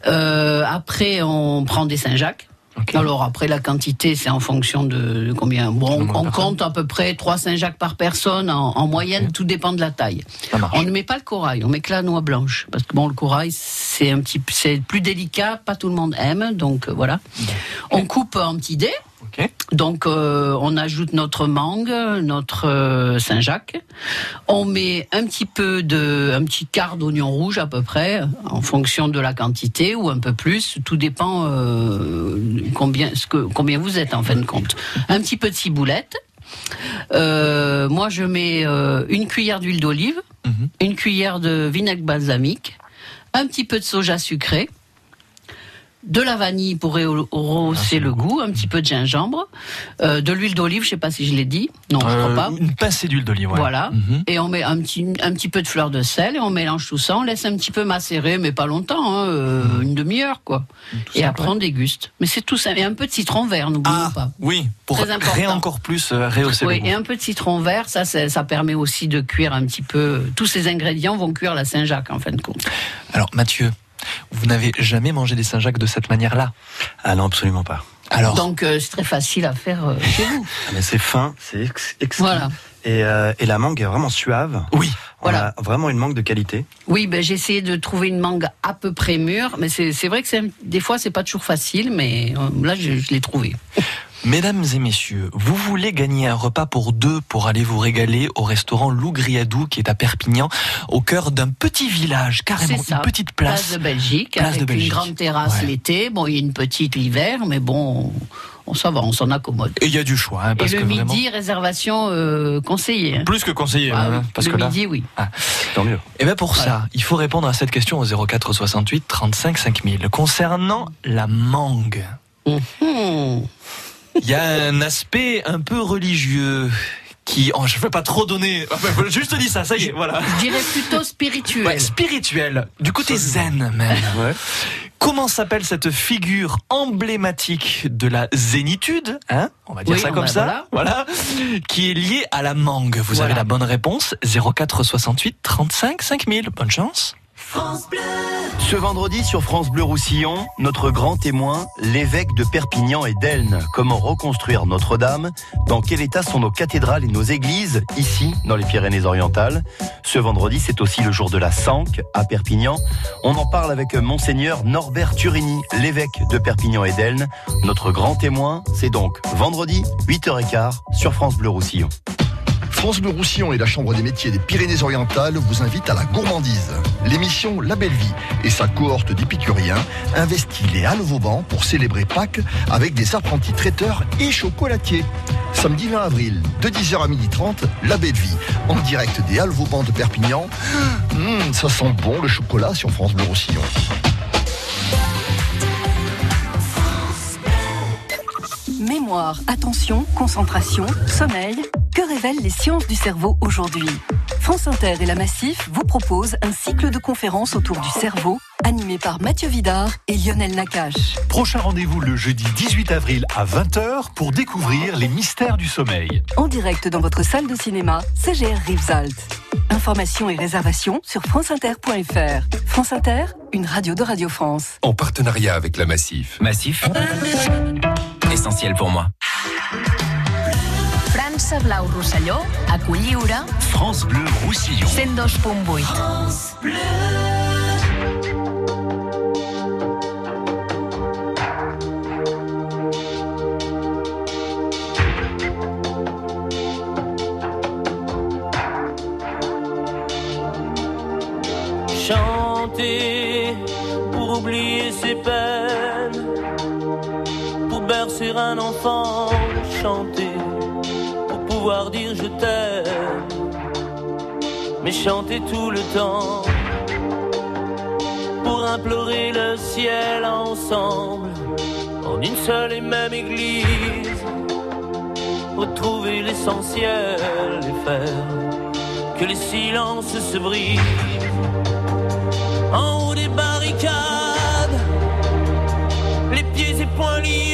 Speaker 3: Euh, après, on prend des Saint-Jacques. Alors après la quantité c'est en fonction de, de combien. Bon, on, compte à peu près 3 Saint-Jacques par personne en, en moyenne, tout dépend de la taille. On ne met pas le corail, on met que la noix blanche parce que bon le corail c'est un petit c'est plus délicat, pas tout le monde aime donc euh, voilà. On coupe en petits dés. Donc euh, on ajoute notre mangue, notre euh, Saint-Jacques. On met un petit peu de, un petit quart d'oignon rouge à peu près, en fonction de la quantité ou un peu plus. Tout dépend euh, combien, ce que, combien vous êtes en fin de compte. Un petit peu de ciboulette. Moi je mets une cuillère d'huile d'olive, une cuillère de vinaigre balsamique, un petit peu de soja sucré de la vanille pour rehausser le goût, un petit peu de gingembre, euh, de l'huile d'olive, je sais pas si je l'ai dit, non, je crois
Speaker 2: Euh,
Speaker 3: pas.
Speaker 2: Une pincée d'huile d'olive. ouais.
Speaker 3: Voilà.
Speaker 2: Mhm.
Speaker 3: Et on met un petit, un petit peu de fleur de sel et on mélange tout ça. On laisse un petit peu macérer, mais pas longtemps, hein, euh,
Speaker 2: Mhm.
Speaker 3: une demi-heure, quoi. et après, on déguste. Mais c'est tout ça. Et un peu de citron vert, n'oublions pas.
Speaker 2: Oui, pour rien encore plus euh, rehausser
Speaker 3: Oui,
Speaker 2: le
Speaker 3: et
Speaker 2: goût.
Speaker 3: un peu de citron vert, ça, ça permet aussi de cuire un petit peu. Tous ces ingrédients vont cuire la Saint-Jacques, en fin de compte.
Speaker 2: Alors Mathieu, vous n'avez jamais mangé des Saint-Jacques de cette manière-là
Speaker 4: Ah non, absolument pas.
Speaker 2: Alors
Speaker 3: Donc, euh, c'est très facile à faire euh, chez vous.
Speaker 4: Ah, Mais c'est fin, c'est ex- exquis.
Speaker 3: Voilà.
Speaker 4: Et, euh, et la mangue est vraiment suave.
Speaker 2: Oui.
Speaker 4: On a vraiment une mangue de qualité.
Speaker 3: Oui, ben, j'ai essayé de trouver une mangue à peu près mûre, mais c'est c'est vrai que des fois, c'est pas toujours facile, mais euh, là, je, je l'ai trouvé.
Speaker 2: Mesdames et messieurs, vous voulez gagner un repas pour deux pour aller vous régaler au restaurant Lou Griadou qui est à Perpignan, au cœur d'un petit village, carrément
Speaker 3: C'est ça.
Speaker 2: une petite place.
Speaker 3: de Belgique,
Speaker 2: Place
Speaker 3: avec
Speaker 2: de Belgique.
Speaker 3: une grande terrasse
Speaker 2: Ouais.
Speaker 3: l'été. Bon, il y a une petite l'hiver, mais bon, on, ça va, on s'en accommode.
Speaker 2: Et il y a du choix, hein,
Speaker 3: Et
Speaker 2: parce
Speaker 3: le
Speaker 2: que
Speaker 3: midi,
Speaker 2: vraiment...
Speaker 3: réservation euh, conseillée. hein.
Speaker 2: Plus que conseillé,
Speaker 3: Ah
Speaker 2: hein,
Speaker 3: oui,
Speaker 2: parce
Speaker 3: le
Speaker 2: que là...
Speaker 3: midi, oui.
Speaker 2: Ah.
Speaker 4: Tant mieux.
Speaker 2: Et bien pour ça, il faut répondre à cette question au 04 68 35 5000. Concernant la mangue,
Speaker 3: Mhm.
Speaker 2: Il y a un aspect un peu religieux qui... Oh, je ne vais pas trop donner... Enfin, juste dit ça, ça y est, voilà.
Speaker 3: Je dirais plutôt spirituel.
Speaker 2: Ouais, spirituel, du côté zen même. Comment s'appelle cette figure emblématique de la zénitude, hein On va dire
Speaker 3: Oui,
Speaker 2: ça
Speaker 3: on
Speaker 2: comme ça, voilà. qui est liée à la mangue? Vous avez la bonne réponse 04 68 35 5000. Bonne chance.
Speaker 1: Ce vendredi sur France Bleu Roussillon, notre grand témoin, l'évêque de Perpignan et d'Elne. Comment reconstruire Notre-Dame? Dans quel état sont nos cathédrales et nos églises, ici, dans les Pyrénées-Orientales Ce vendredi, c'est aussi le jour de la Sanque, à Perpignan. On en parle avec Monseigneur Norbert Turini, l'évêque de Perpignan et d'Elne. Notre grand témoin, c'est donc vendredi, 8h15, sur France Bleu Roussillon.
Speaker 16: France Bleu Roussillon et la Chambre des métiers des Pyrénées-Orientales vous invitent à la gourmandise. L'émission La Belle Vie et sa cohorte d'épicuriens investit les Halles pour célébrer Pâques avec des apprentis traiteurs et chocolatiers. Samedi 20 avril, de 10h à 12h30, La Belle Vie, en direct des Halles de Perpignan. Hum, ça sent bon le chocolat sur France Bleu Roussillon.
Speaker 17: Mémoire, attention, concentration, sommeil. Que révèlent les sciences du cerveau aujourd'hui? France Inter et la Massif vous proposent un cycle de conférences autour du cerveau, animé par Mathieu Vidard et Lionel Nakache.
Speaker 5: Prochain rendez-vous le jeudi 18 avril à 20h pour découvrir les mystères du sommeil.
Speaker 17: En direct dans votre salle de cinéma, CGR Rivesaltes. Informations et réservations sur franceinter.fr. France Inter, une radio de Radio France.
Speaker 18: En partenariat avec la Massif.
Speaker 19: Massif, essentiel pour moi.
Speaker 7: França Blau Rosselló, a Culliure,
Speaker 5: France Bleu Roussillon.
Speaker 7: 102.8.
Speaker 20: Chanter pour oublier ses peines, pour bercer un enfant, chanter dire je t'aime, mais chanter tout le temps pour implorer le ciel ensemble, en une seule et même église. Retrouver l'essentiel et faire que les silences se brisent. En haut des barricades, les pieds et poings liés,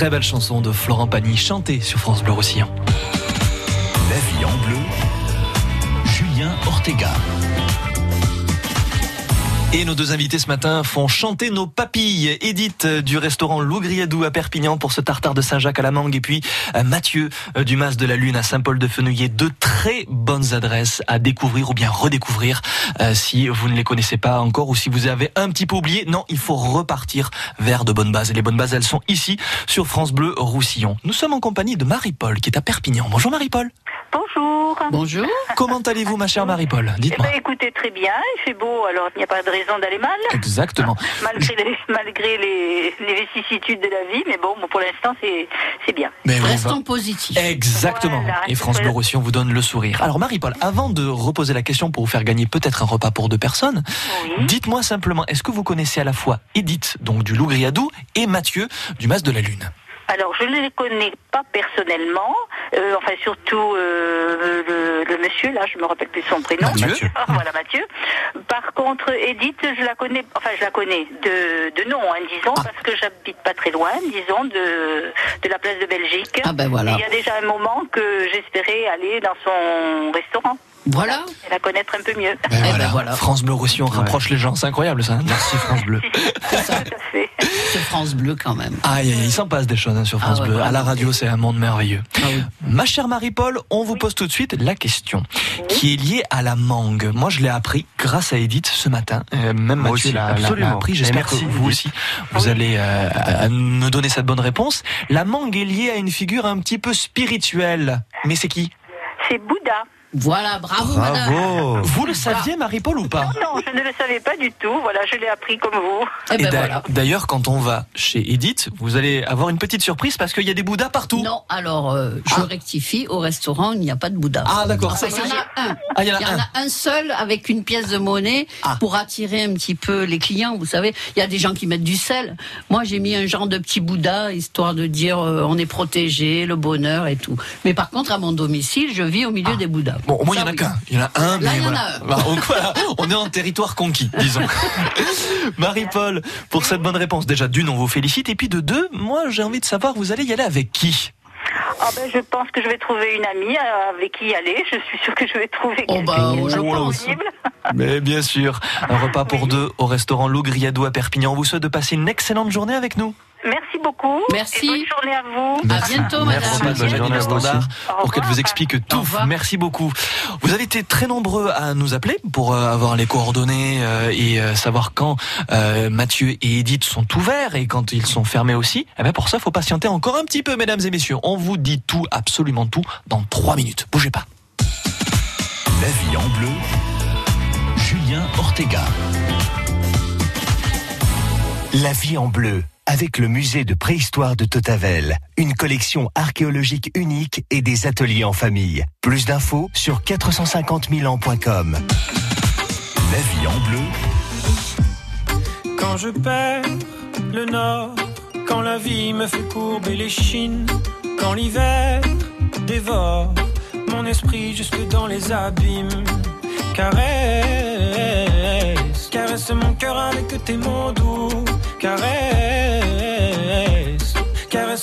Speaker 2: Très belle chanson de Florent Pagny chantée sur France Bleu Roussillon.
Speaker 5: La vie en bleu, Julien Ortega.
Speaker 2: Et nos deux invités ce matin font chanter nos papilles. Edith euh, du restaurant Lougriadou à Perpignan pour ce tartare de Saint-Jacques à la mangue et puis euh, Mathieu euh, du Mas de la Lune à Saint-Paul-de-Fenouillet. Deux très bonnes adresses à découvrir ou bien redécouvrir si vous ne les connaissez pas encore ou si vous avez un petit peu oublié. Non, il faut repartir vers de bonnes bases. Et les bonnes bases, elles sont ici sur France Bleu Roussillon. Nous sommes en compagnie de Marie-Paul qui est à Perpignan. Bonjour Marie-Paul.
Speaker 21: Bonjour.
Speaker 2: Bonjour. Comment allez-vous ma chère Marie-Paul? Dites-moi.
Speaker 21: Eh ben, écoutez, très bien. Il fait beau, alors il n'y a pas de raison d'aller mal.
Speaker 2: Exactement.
Speaker 21: malgré les, malgré les, vicissitudes de la vie, mais bon, pour l'instant, c'est bien.
Speaker 3: Mais Restons positifs.
Speaker 2: Exactement. Et France Bleu Roussillon vous donne le sourire. Alors Marie-Paul, avant de reposer la question pour vous faire gagner peut-être un repas pour deux personnes, dites-moi simplement, est-ce que vous connaissez à la fois Edith, donc du Lougriadou, et Mathieu, du Mas de la Lune?
Speaker 21: Alors, je ne les connais pas personnellement, euh, enfin surtout euh, le, monsieur, là, je me rappelle plus son prénom.
Speaker 2: Mathieu.
Speaker 21: voilà, Mathieu. Par contre, Edith, je la connais, enfin je la connais de, de nom, hein, disons, ah. parce que j'habite pas très loin, disons, de, de la place de Belgique.
Speaker 3: Ah ben voilà.
Speaker 21: il y a déjà un moment que j'espérais aller dans son restaurant.
Speaker 3: Voilà.
Speaker 21: Et la connaître un peu mieux.
Speaker 2: Ben eh ben voilà. France Bleu Roussillon rapproche les gens. C'est incroyable ça. Merci France Bleu.
Speaker 21: Tout à fait.
Speaker 3: C'est France Bleu quand même.
Speaker 2: Ah, il s'en passe des choses hein, sur France ah Bleu. À la radio, c'est un monde merveilleux. Ah Ma chère Marie-Paul, on vous pose tout de suite la question qui est liée à la mangue. Moi, je l'ai appris grâce à Edith ce matin. Euh, même Mathieu l'a appris. J'espère que vous aussi, vous allez euh, me donner cette bonne réponse. La mangue est liée à une figure un petit peu spirituelle. Mais c'est qui?
Speaker 21: C'est Bouddha.
Speaker 3: Voilà, bravo,
Speaker 2: bravo. Vous le saviez, Marie-Paul, ou pas
Speaker 21: Non, je ne le savais pas du tout. Voilà, je l'ai appris comme vous.
Speaker 2: Eh ben d'ailleurs, quand on va chez Edith, vous allez avoir une petite surprise parce qu'il y a des bouddhas partout.
Speaker 3: Non, alors euh, je ah. rectifie. Au restaurant, il n'y a pas de bouddha.
Speaker 2: Ah d'accord.
Speaker 3: il y en a un. Ah, il y en a, un. seul avec une pièce de monnaie ah. pour attirer un petit peu les clients. Vous savez, il y a des gens qui mettent du sel. Moi, j'ai mis un genre de petit bouddha histoire de dire euh, on est protégé, le bonheur et tout. Mais par contre, à mon domicile, je vis au milieu des bouddhas.
Speaker 2: Bon, au moins il y en a qu'un. Il y en a un.
Speaker 3: Là, il y en a
Speaker 2: un. Bah, on est en territoire conquis, disons. Marie-Paul, pour cette bonne réponse, déjà d'une, on vous félicite, et puis de deux, moi j'ai envie de savoir, vous allez y aller avec qui?
Speaker 21: Ah ben, je pense que je vais trouver une amie euh, avec qui y aller. Je suis sûre que je vais trouver
Speaker 3: oh bah, je
Speaker 21: pense.
Speaker 2: Mais bien sûr, un repas pour deux au restaurant Lou Griadou à Perpignan. On vous souhaite de passer une excellente journée avec nous.
Speaker 21: Merci beaucoup.
Speaker 3: Merci.
Speaker 21: bonne journée à vous.
Speaker 3: À bientôt, madame.
Speaker 2: Merci, Standard, pour qu'elle vous explique tout. Merci beaucoup. Vous avez été très nombreux à nous appeler pour euh, avoir les coordonnées euh, et euh, savoir quand Mathieu et Edith sont ouverts et quand ils sont fermés aussi. Et eh bien pour ça, il faut patienter encore un petit peu, mesdames et messieurs. On vous dit tout, absolument tout, dans trois minutes. Bougez pas.
Speaker 1: La vie en bleu. Julien Ortega. La vie en bleu avec le musée de préhistoire de Totavel, une collection archéologique unique et des ateliers en famille. Plus d'infos sur 450 ans.com. La vie en
Speaker 22: bleu. Quand je perds le nord, quand la vie me fait courber les chines, quand l'hiver dévore mon esprit jusque dans les abîmes, caresse, caresse mon cœur avec tes mots doux caresse,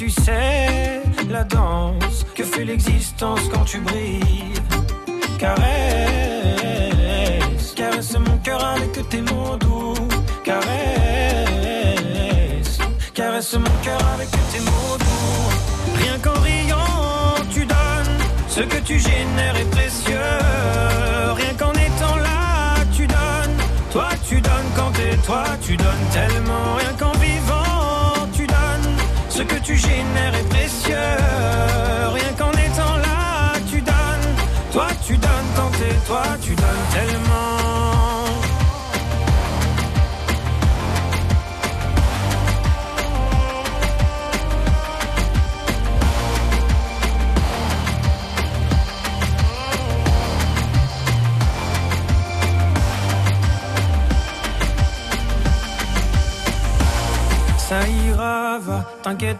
Speaker 22: Tu sais, la danse que fait l'existence quand tu brilles. Caresse, caresse mon cœur avec tes mots doux. Caresse, caresse mon cœur avec tes mots doux. Rien qu'en riant, tu donnes ce que tu génères est précieux. Rien qu'en étant là, tu donnes. Toi, tu donnes quand t'es toi, tu tu génères est précieux. Rien qu'en étant là, tu donnes. Toi, tu donnes quand t'es toi, tu donnes tellement. ça ira, va, t'inquiète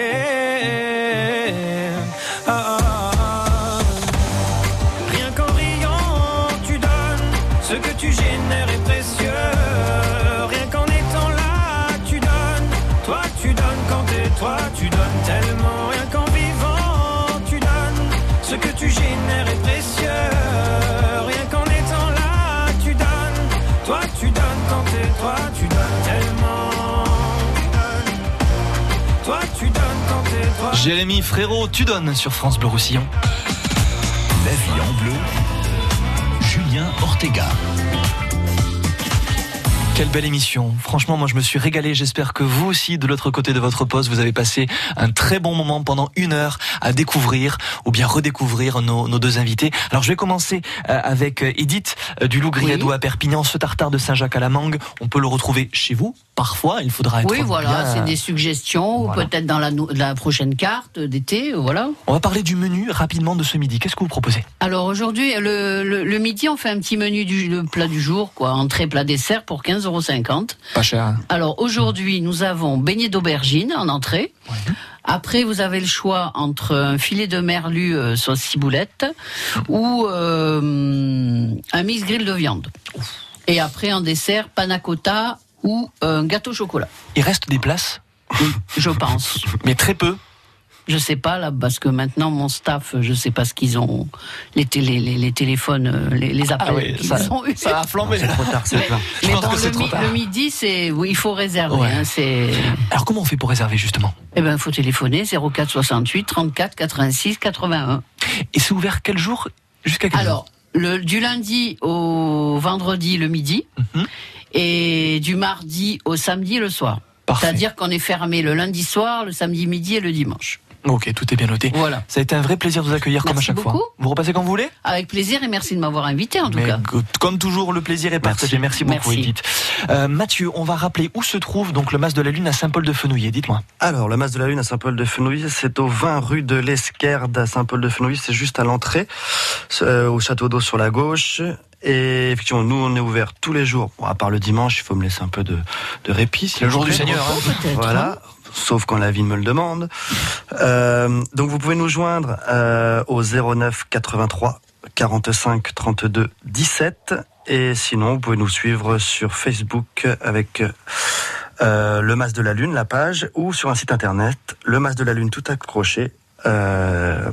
Speaker 2: Jérémy Frérot, tu donnes sur France Bleu Roussillon.
Speaker 1: La vie en bleu, Julien Ortega.
Speaker 2: Quelle belle émission. Franchement, moi, je me suis régalé. J'espère que vous aussi, de l'autre côté de votre poste, vous avez passé un très bon moment pendant une heure à découvrir ou bien redécouvrir nos, nos deux invités. Alors, je vais commencer euh, avec euh, Edith euh, du Loup Griadou à Perpignan. Ce tartare de Saint-Jacques à la mangue, on peut le retrouver chez vous. Parfois, il faudra être.
Speaker 3: Oui, voilà, c'est des suggestions, ou peut-être dans la, la, prochaine carte d'été, voilà.
Speaker 2: On va parler du menu rapidement de ce midi. Qu'est-ce que vous proposez?
Speaker 3: Alors aujourd'hui, le, le, midi, on fait un petit menu du plat du jour, quoi, entrée, plat, dessert pour 15 euros.
Speaker 2: Pas cher.
Speaker 3: Alors aujourd'hui, nous avons beignet d'aubergine en entrée. Après, vous avez le choix entre un filet de merlu euh, sauce ciboulette ou euh, un mix grill de viande. Et après, en dessert, panna cotta ou un gâteau au chocolat.
Speaker 2: Il reste des places
Speaker 3: Oui, je pense.
Speaker 2: Mais très peu.
Speaker 3: Je sais pas là parce que maintenant mon staff, je sais pas ce qu'ils ont, les, télé, les, les téléphones, euh, les, les appels
Speaker 2: Ah oui,
Speaker 3: qu'ils
Speaker 2: ça-
Speaker 3: ont eu.
Speaker 2: ça a flambé.
Speaker 4: C'est trop tard, c'est
Speaker 3: Mais.
Speaker 2: Je
Speaker 3: mais
Speaker 2: pense
Speaker 3: bon,
Speaker 2: que c'est
Speaker 3: le,
Speaker 2: trop
Speaker 3: mi-
Speaker 2: tard.
Speaker 3: le midi, c'est oui, il faut réserver.
Speaker 2: Ouais.
Speaker 3: hein, c'est
Speaker 2: Alors comment on fait pour réserver justement?
Speaker 3: Eh ben, faut téléphoner 04 68 34 86 81.
Speaker 2: Et c'est ouvert quel jour? Jusqu'à quel
Speaker 3: Alors, le, du lundi au vendredi le midi
Speaker 2: Mhm.
Speaker 3: Et du mardi au samedi le soir.
Speaker 2: Parfait.
Speaker 3: C'est-à-dire qu'on est fermé le lundi soir, le samedi midi et le dimanche.
Speaker 2: Ok, tout est bien noté.
Speaker 3: Voilà.
Speaker 2: Ça a été un vrai plaisir de vous accueillir comme à
Speaker 3: Merci
Speaker 2: chaque fois.
Speaker 3: beaucoup.
Speaker 2: Vous repassez quand vous voulez
Speaker 3: Avec plaisir et merci de m'avoir invité en tout
Speaker 2: Mais
Speaker 3: cas.
Speaker 2: comme toujours, le plaisir est partagé. Merci, beaucoup,
Speaker 3: Merci.
Speaker 2: Edith. Euh, Mathieu, on va rappeler où se trouve donc le Mas de la Lune à Saint-Paul-de-Fenouillet. Dites-moi.
Speaker 4: Alors, le Mas de la Lune à Saint-Paul-de-Fenouillet, c'est au 20 rue de l'Esquerde à Saint-Paul-de-Fenouillet. C'est juste à l'entrée, euh, au château d'eau sur la gauche. Et effectivement, nous, on est ouvert tous les jours. Bon, à part le dimanche, il faut me laisser un peu de, de répit. s'il
Speaker 2: Le jour du. Seigneur, hein.
Speaker 4: Voilà. Sauf quand la vie me le demande. Euh, donc, vous pouvez nous joindre euh, au 09 83 45 32 17. Et sinon, vous pouvez nous suivre sur Facebook avec euh, le Mas de la Lune, la page, ou sur un site internet, le Mas de la Lune tout accroché, euh,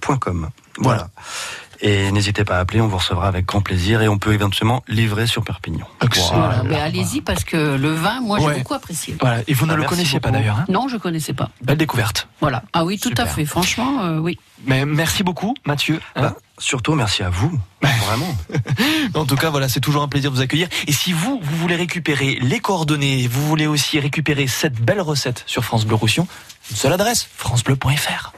Speaker 4: point .com. Voilà. Et n'hésitez pas à appeler, on vous recevra avec grand plaisir et on peut éventuellement livrer sur Perpignan.
Speaker 3: Voilà, mais allez-y parce que le vin, moi j'ai beaucoup apprécié.
Speaker 2: Voilà. Et vous ne
Speaker 4: Ah,
Speaker 2: le connaissiez pas d'ailleurs. hein?
Speaker 3: Non, je connaissais pas.
Speaker 2: Belle découverte.
Speaker 3: Voilà. Ah oui, tout à fait. Franchement, euh, oui.
Speaker 2: Mais merci beaucoup, Mathieu. hein?
Speaker 4: Bah, surtout, merci à vous. Vraiment.
Speaker 2: En tout cas, voilà, c'est toujours un plaisir de vous accueillir. Et si vous, vous voulez récupérer les coordonnées, vous voulez aussi récupérer cette belle recette sur France Bleu Roussillon, une seule adresse, francebleu.fr.